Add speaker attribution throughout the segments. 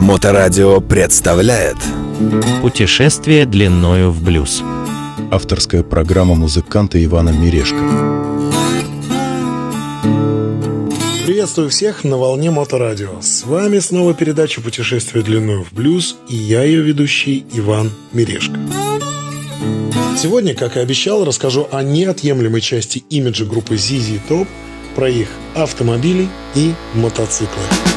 Speaker 1: Моторадио представляет
Speaker 2: Путешествие длиною в блюз.
Speaker 3: Авторская программа музыканта Ивана Мирешко.
Speaker 4: Приветствую всех на волне Моторадио. С вами снова передача «Путешествие длиною в блюз» и я ее ведущий Иван Мирешко. Сегодня, как и обещал, расскажу о неотъемлемой части имиджа группы ZZ Top, про их автомобили и мотоциклы.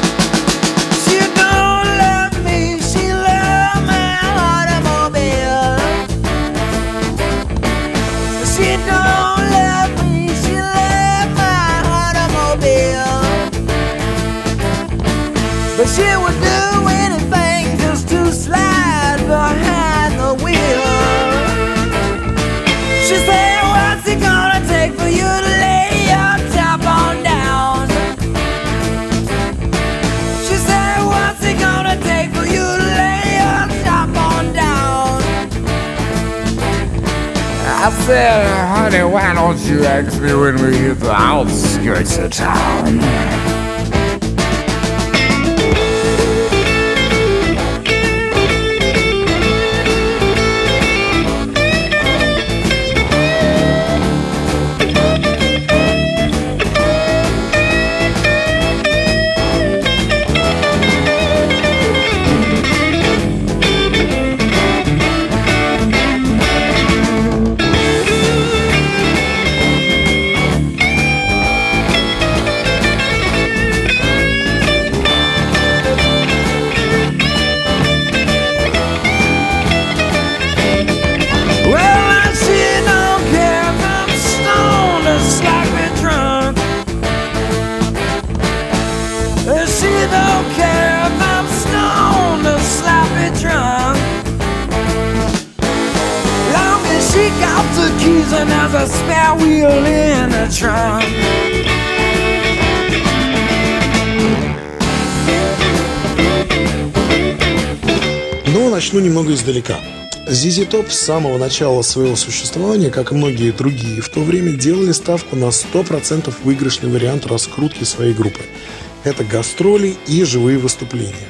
Speaker 5: Said, Honey, why don't you ask me when we hit the outskirts of town?
Speaker 4: Издалека. ZZ Top с самого начала своего существования, как и многие другие, в то время делали ставку на 100% выигрышный вариант раскрутки своей группы. Это гастроли и живые выступления.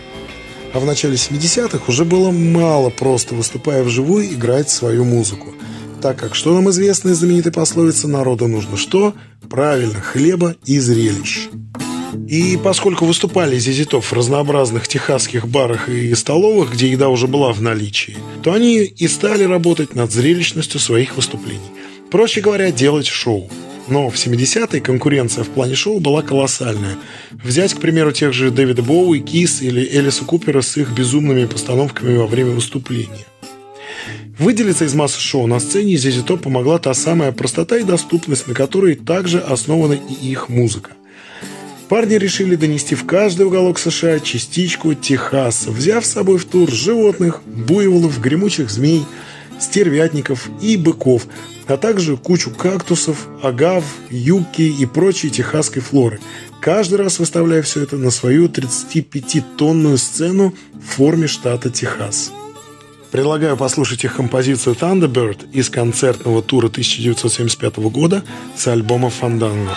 Speaker 4: А в начале 70-х уже было мало просто, выступая вживую, играть свою музыку. Так как, что нам известно из знаменитой пословицы «Народу нужно что?» Правильно, хлеба и зрелищ. И поскольку выступали Зизитов в разнообразных техасских барах и столовых, где еда уже была в наличии, то они и стали работать над зрелищностью своих выступлений. Проще говоря, делать шоу. Но в 70-е конкуренция в плане шоу была колоссальная. Взять, к примеру, тех же Дэвида Боуи, Кис или Элиса Купера с их безумными постановками во время выступления. Выделиться из массы шоу на сцене ZZ Top помогла та самая простота и доступность, на которой также основана и их музыка. Парни решили донести в каждый уголок США частичку Техаса, взяв с собой в тур животных, буйволов, гремучих змей, стервятников и быков, а также кучу кактусов, агав, юки и прочей техасской флоры, каждый раз выставляя все это на свою 35-тонную сцену в форме штата Техас. Предлагаю послушать их композицию Thunderbird из концертного тура 1975 года с альбома Fandango.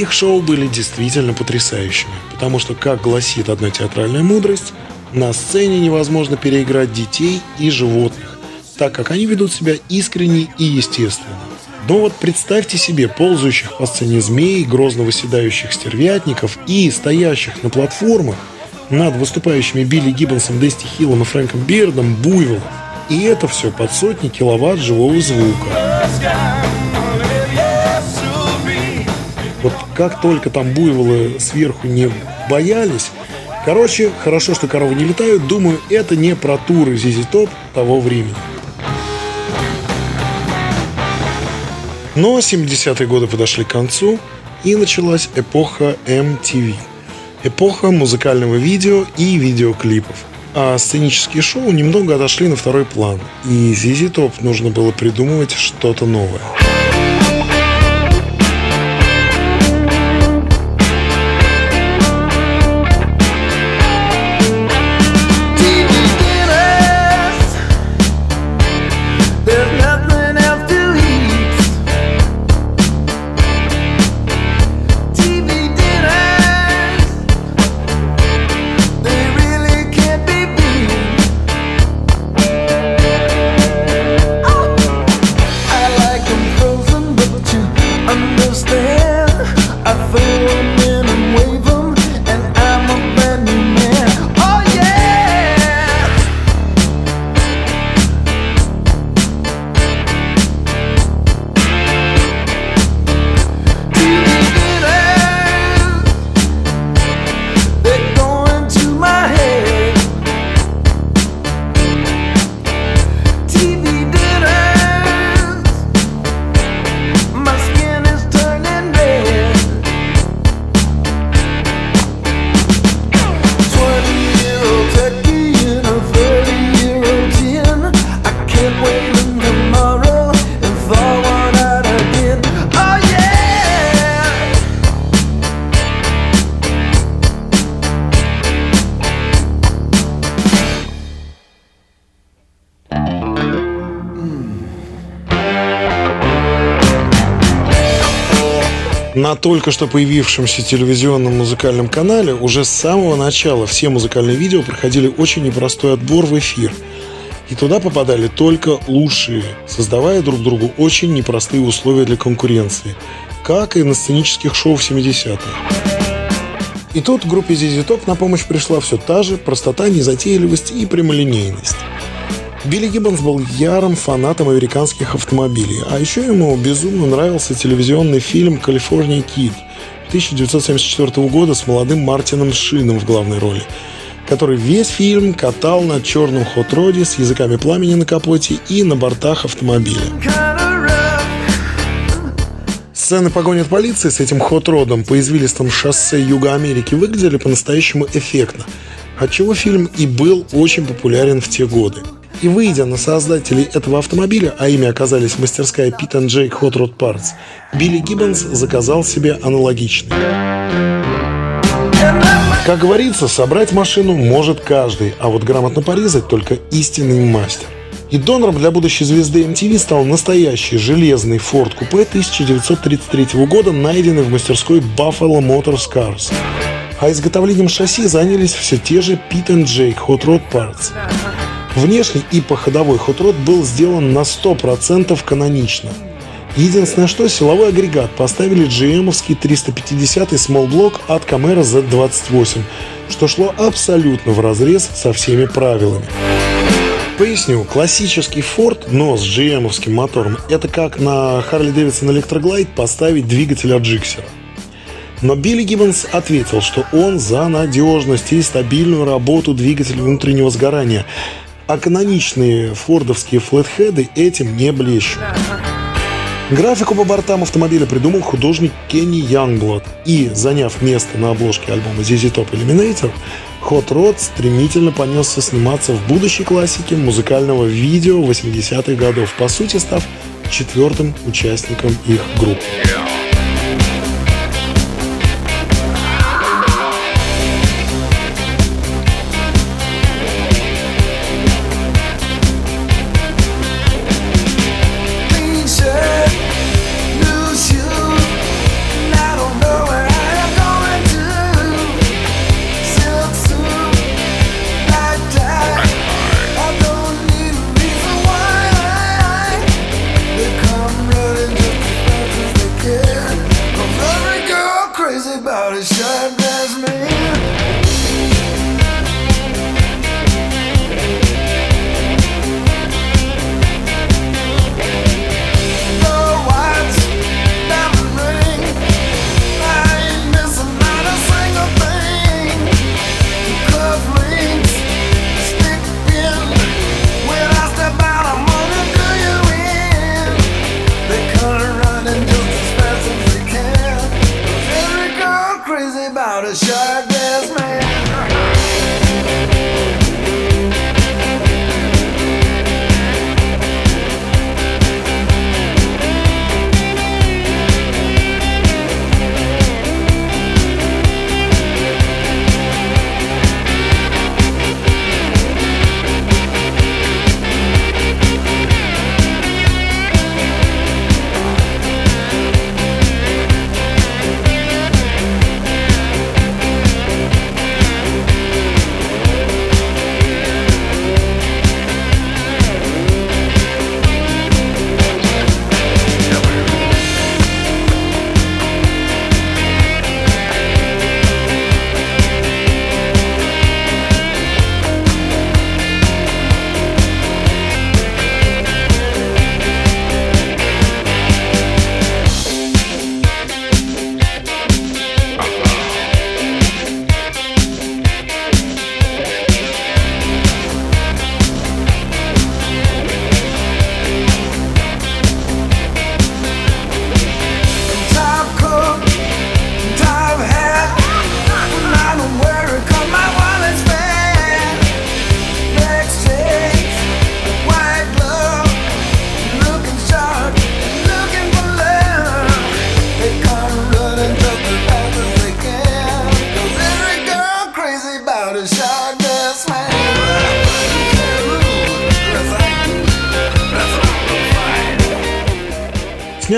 Speaker 4: Их шоу были действительно потрясающими, потому что, как гласит одна театральная мудрость, на сцене невозможно переиграть детей и животных, так как они ведут себя искренне и естественно. Но вот представьте себе ползающих по сцене змей, грозно выседающих стервятников и стоящих на платформах над выступающими Билли Гиббонсом, Дести Хиллом и Фрэнком Бирдом буйволов. И это все под сотни киловатт живого звука. Как только там буйволы сверху не боялись, короче, хорошо, что коровы не летают, думаю, это не про туры Зизи Топ того времени. Но 70-е годы подошли к концу, и началась эпоха MTV. Эпоха музыкального видео и видеоклипов. А сценические шоу немного отошли на второй план, и Зизи Топ нужно было придумывать что-то новое. На только что появившемся телевизионном музыкальном канале уже с самого начала все музыкальные видео проходили очень непростой отбор в эфир. И туда попадали только лучшие, создавая друг другу очень непростые условия для конкуренции, как и на сценических шоу в 70-е. И тут группе ZZ Top на помощь пришла все та же простота, незатейливость и прямолинейность. Билли Гиббонс был ярым фанатом американских автомобилей, а еще ему безумно нравился телевизионный фильм «Калифорния Кид» 1974 года с молодым Мартином Шином в главной роли, который весь фильм катал на черном хот-роде с языками пламени на капоте и на бортах автомобиля. Сцены погони от полиции с этим хот-родом по извилистым шоссе Юга Америки выглядели по-настоящему эффектно, отчего фильм и был очень популярен в те годы. И выйдя на создателей этого автомобиля, а ими оказались мастерская Pit J Hot Rod Parts, Билли Гиббонс заказал себе аналогичный. Как говорится, собрать машину может каждый, а вот грамотно порезать только истинный мастер. И донором для будущей звезды MTV стал настоящий железный Ford Coupe 1933 года, найденный в мастерской Buffalo Motors Cars. А изготовлением шасси занялись все те же Pit J Hot Rod Parts. Внешний и походовой хотрод был сделан на 100% канонично. Единственное, что силовой агрегат поставили GM-овский 350 Small Block от Camaro Z28, что шло абсолютно в разрез со всеми правилами. Поясню, классический Ford, но с GM-овским мотором, это как на Harley Davidson Electroglide поставить двигатель от Джиксера. Но Билли Гиббонс ответил, что он за надежность и стабильную работу двигателя внутреннего сгорания – а каноничные фордовские флетхеды этим не блещут. Графику по бортам автомобиля придумал художник Кенни Янгблад. И, заняв место на обложке альбома ZZ Top Eliminator, Hot Rod стремительно понесся сниматься в будущей классике музыкального видео 80-х годов, по сути став четвертым участником их группы.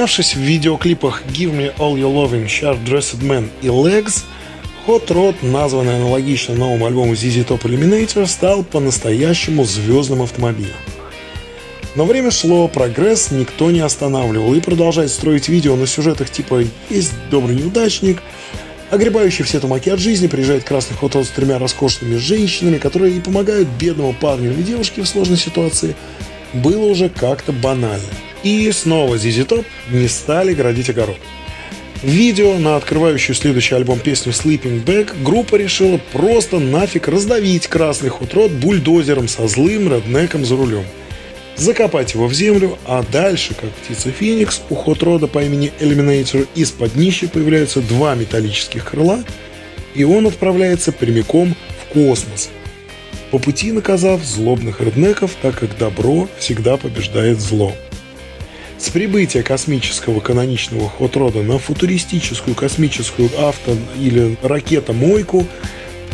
Speaker 4: Снявшись в видеоклипах Give Me All Your Loving, Sharp Dressed Man и Legs, Hot Rod, названный аналогично новому альбому ZZ Top Eliminator, стал по-настоящему звездным автомобилем. Но время шло, прогресс никто не останавливал и продолжать строить видео на сюжетах типа «Есть добрый неудачник», огребающий все тумаки от жизни, приезжает красный хот с тремя роскошными женщинами, которые и помогают бедному парню или девушке в сложной ситуации, было уже как-то банально. И снова ZZ Top не стали градить огород. Видео на открывающую следующий альбом песню Sleeping Bag группа решила просто нафиг раздавить красный хот-род бульдозером со злым реднеком за рулем. Закопать его в землю, а дальше, как птица Феникс, у хот-рода по имени Eliminator из-под днища появляются два металлических крыла, и он отправляется прямиком в космос, по пути наказав злобных реднеков, так как добро всегда побеждает зло. С прибытия космического каноничного хот-рода на футуристическую космическую авто- или ракета-мойку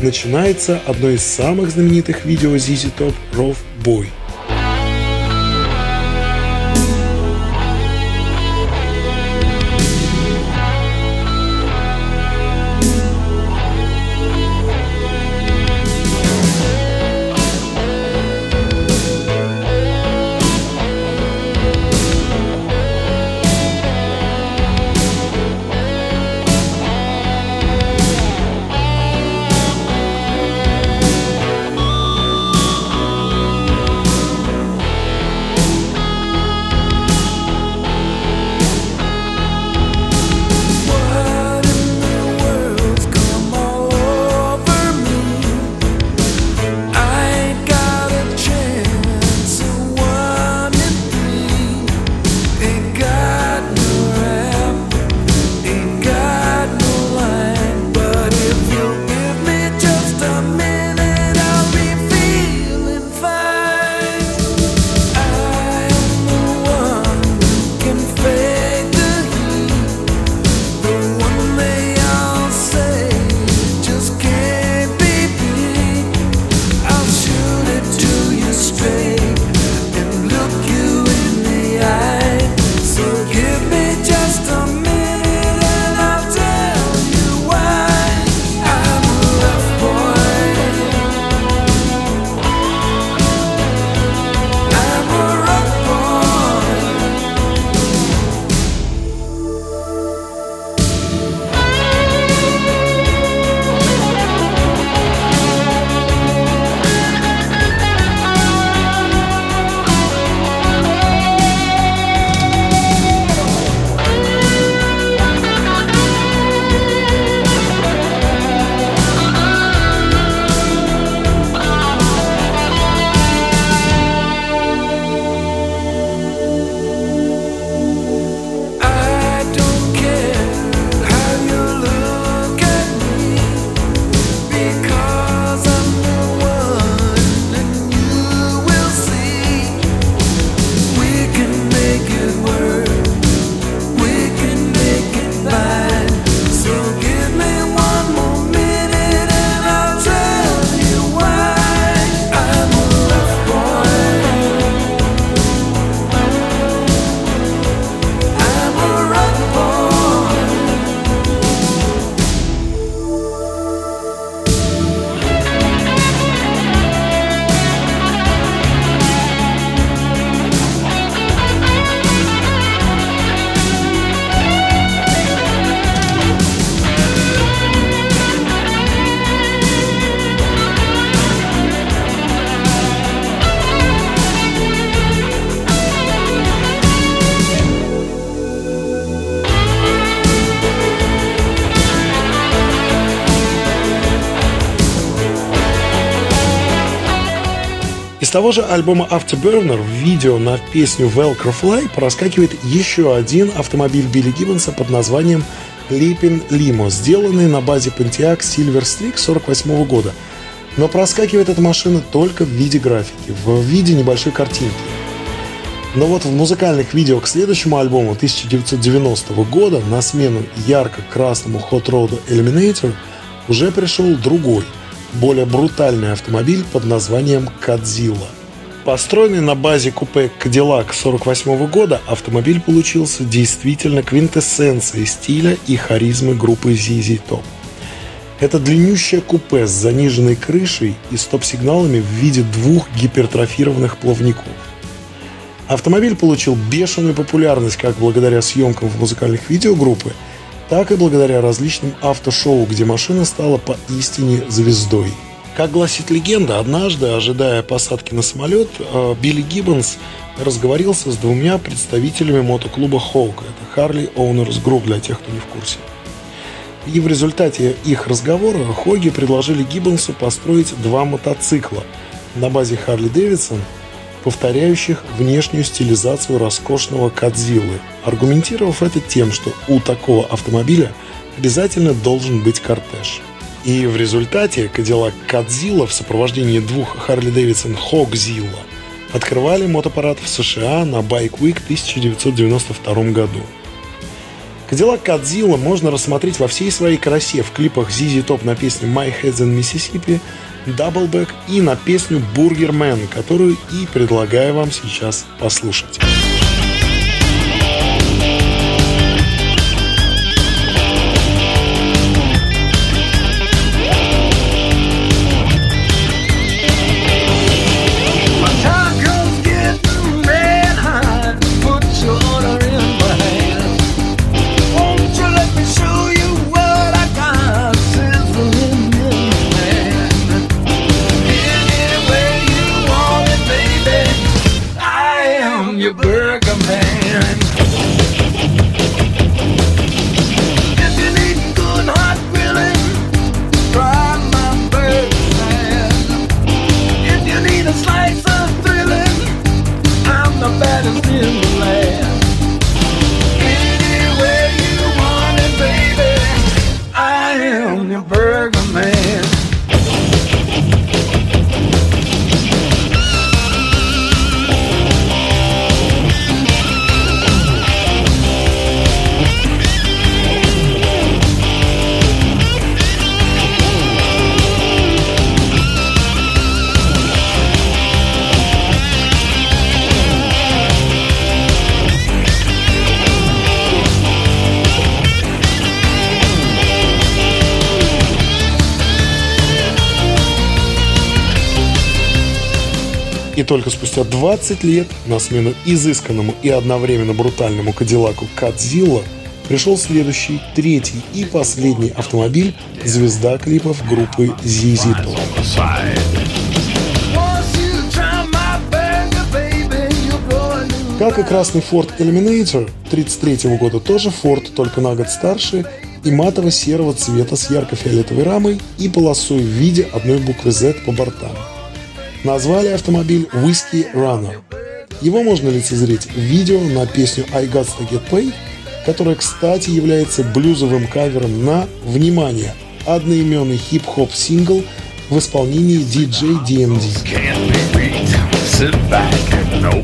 Speaker 4: начинается одно из самых знаменитых видео ZZ Top Rough Boy. Того же альбома Afterburner в видео на песню Velcro Fly проскакивает еще один автомобиль Билли Гиббонса под названием Leaping Limo, сделанный на базе Pontiac Silver Streak 48 года. Но проскакивает эта машина только в виде графики, в виде небольшой картинки. Но вот в музыкальных видео к следующему альбому 1990 года на смену ярко-красному Hot Rod Eliminator уже пришел другой, более брутальный автомобиль под названием Кадзилла. Построенный на базе купе Cadillac 48 года, автомобиль получился действительно квинтэссенцией стиля и харизмы группы ZZ Top. Это длиннющее купе с заниженной крышей и стоп-сигналами в виде двух гипертрофированных плавников. Автомобиль получил бешеную популярность как благодаря съемкам в музыкальных видео группы, так и благодаря различным автошоу, где машина стала поистине звездой. Как гласит легенда, однажды, ожидая посадки на самолет, э, Билли Гиббонс разговорился с двумя представителями мотоклуба Хоука. Это Harley Owners Group, для тех, кто не в курсе. И в результате их разговора Хоги предложили Гиббонсу построить два мотоцикла на базе Харли Дэвидсон – повторяющих внешнюю стилизацию роскошного Кадзиллы, аргументировав это тем, что у такого автомобиля обязательно должен быть кортеж. И в результате Cadillac CadZZilla в сопровождении двух Harley Davidson HogZZilla открывали мотопарад в США на Bike Week 1992 году. Cadillac CadZZilla можно рассмотреть во всей своей красе в клипах ZZ Top на песню My Head's in Mississippi – Doubleback и на песню Burger Man, которую и предлагаю вам сейчас послушать. Только спустя 20 лет на смену изысканному и одновременно брутальному Кадиллаку Кадзилла пришел следующий, третий и последний автомобиль звезда клипов группы Top. Как и красный Ford Eliminator 33 года, тоже Ford, только на год старше, и матово-серого цвета с ярко-фиолетовой рамой и полосой в виде одной буквы Z по бортам назвали автомобиль Whiskey Runner. Его можно лицезреть в видео на песню I Got To Get Paid, которая, кстати, является блюзовым кавером на, внимание, одноименный хип-хоп сингл в исполнении DJ DMD.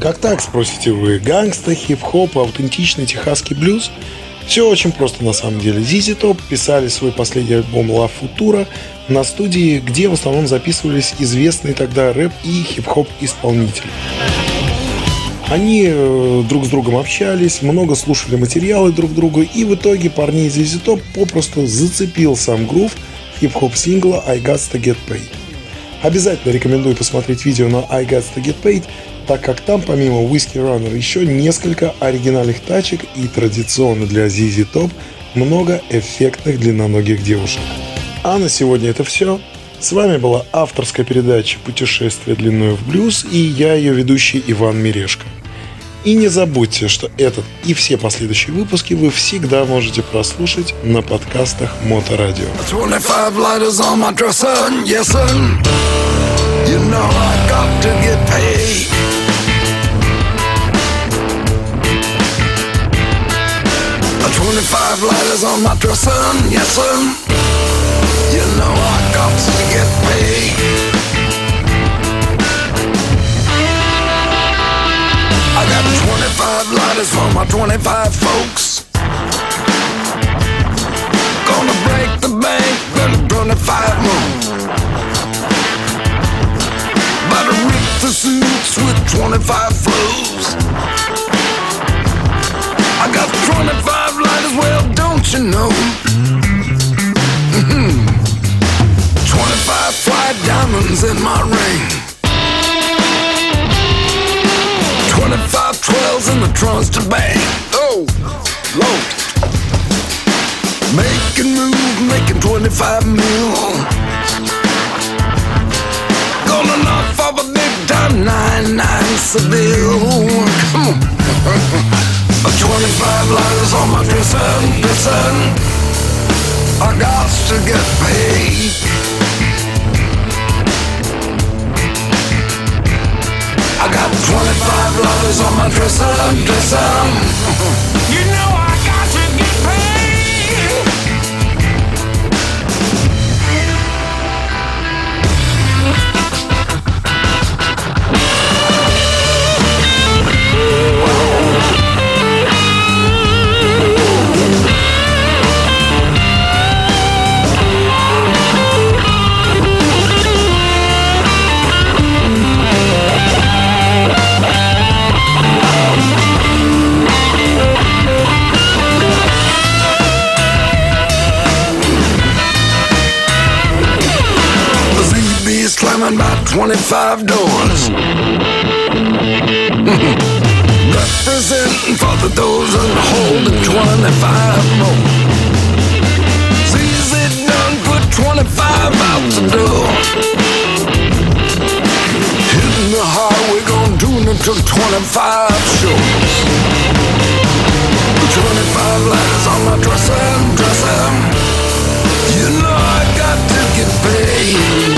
Speaker 4: Как так, спросите вы? Гангста, хип-хоп, аутентичный техасский блюз? Все очень просто на самом деле. ZZ Top писали свой последний альбом La Futura на студии, где в основном записывались известные тогда рэп и хип-хоп исполнители. Они э, друг с другом общались, много слушали материалы друг друга, и в итоге парней из Top попросту зацепил сам грув хип-хоп сингла I Got To Get Paid. Обязательно рекомендую посмотреть видео на I Got To Get Paid, так как там помимо Whiskey Runner еще несколько оригинальных тачек и традиционно для ZZ Top много эффектных длинноногих девушек. А на сегодня это все. С вами была авторская передача «Путешествие длиною в блюз» и я, ее ведущий Иван Мирешко. И не забудьте, что этот и все последующие выпуски вы всегда можете прослушать на подкастах Моторадио.
Speaker 1: 25 lighters on my dresser, yes sir. You know I got to get paid. A 25 lighters on my dresser, yes sir. You know I got to get paid. 25 lighters for my 25 folks. Gonna break the bank, then 25 more. About to rip the suits with 25 flows. I got 25 lighters, well, don't you know? Mm -hmm. 25 fly diamonds in my ring. 12s in to bang. Oh, Lord. Making moves, making 25 mil. Gonna knock off a big time 9-9 Seville. Come on. 25 lighters on my dresser, dresser. I got to get paid. unpleasant ZB is slamming about 25 doors. Representing for the dozen holding 25 more. ZZ done put 25 out the door. Hitting the highway, gonna do it till 25 shows. 25 letters on my dresser, dresser. You know I got to get paid.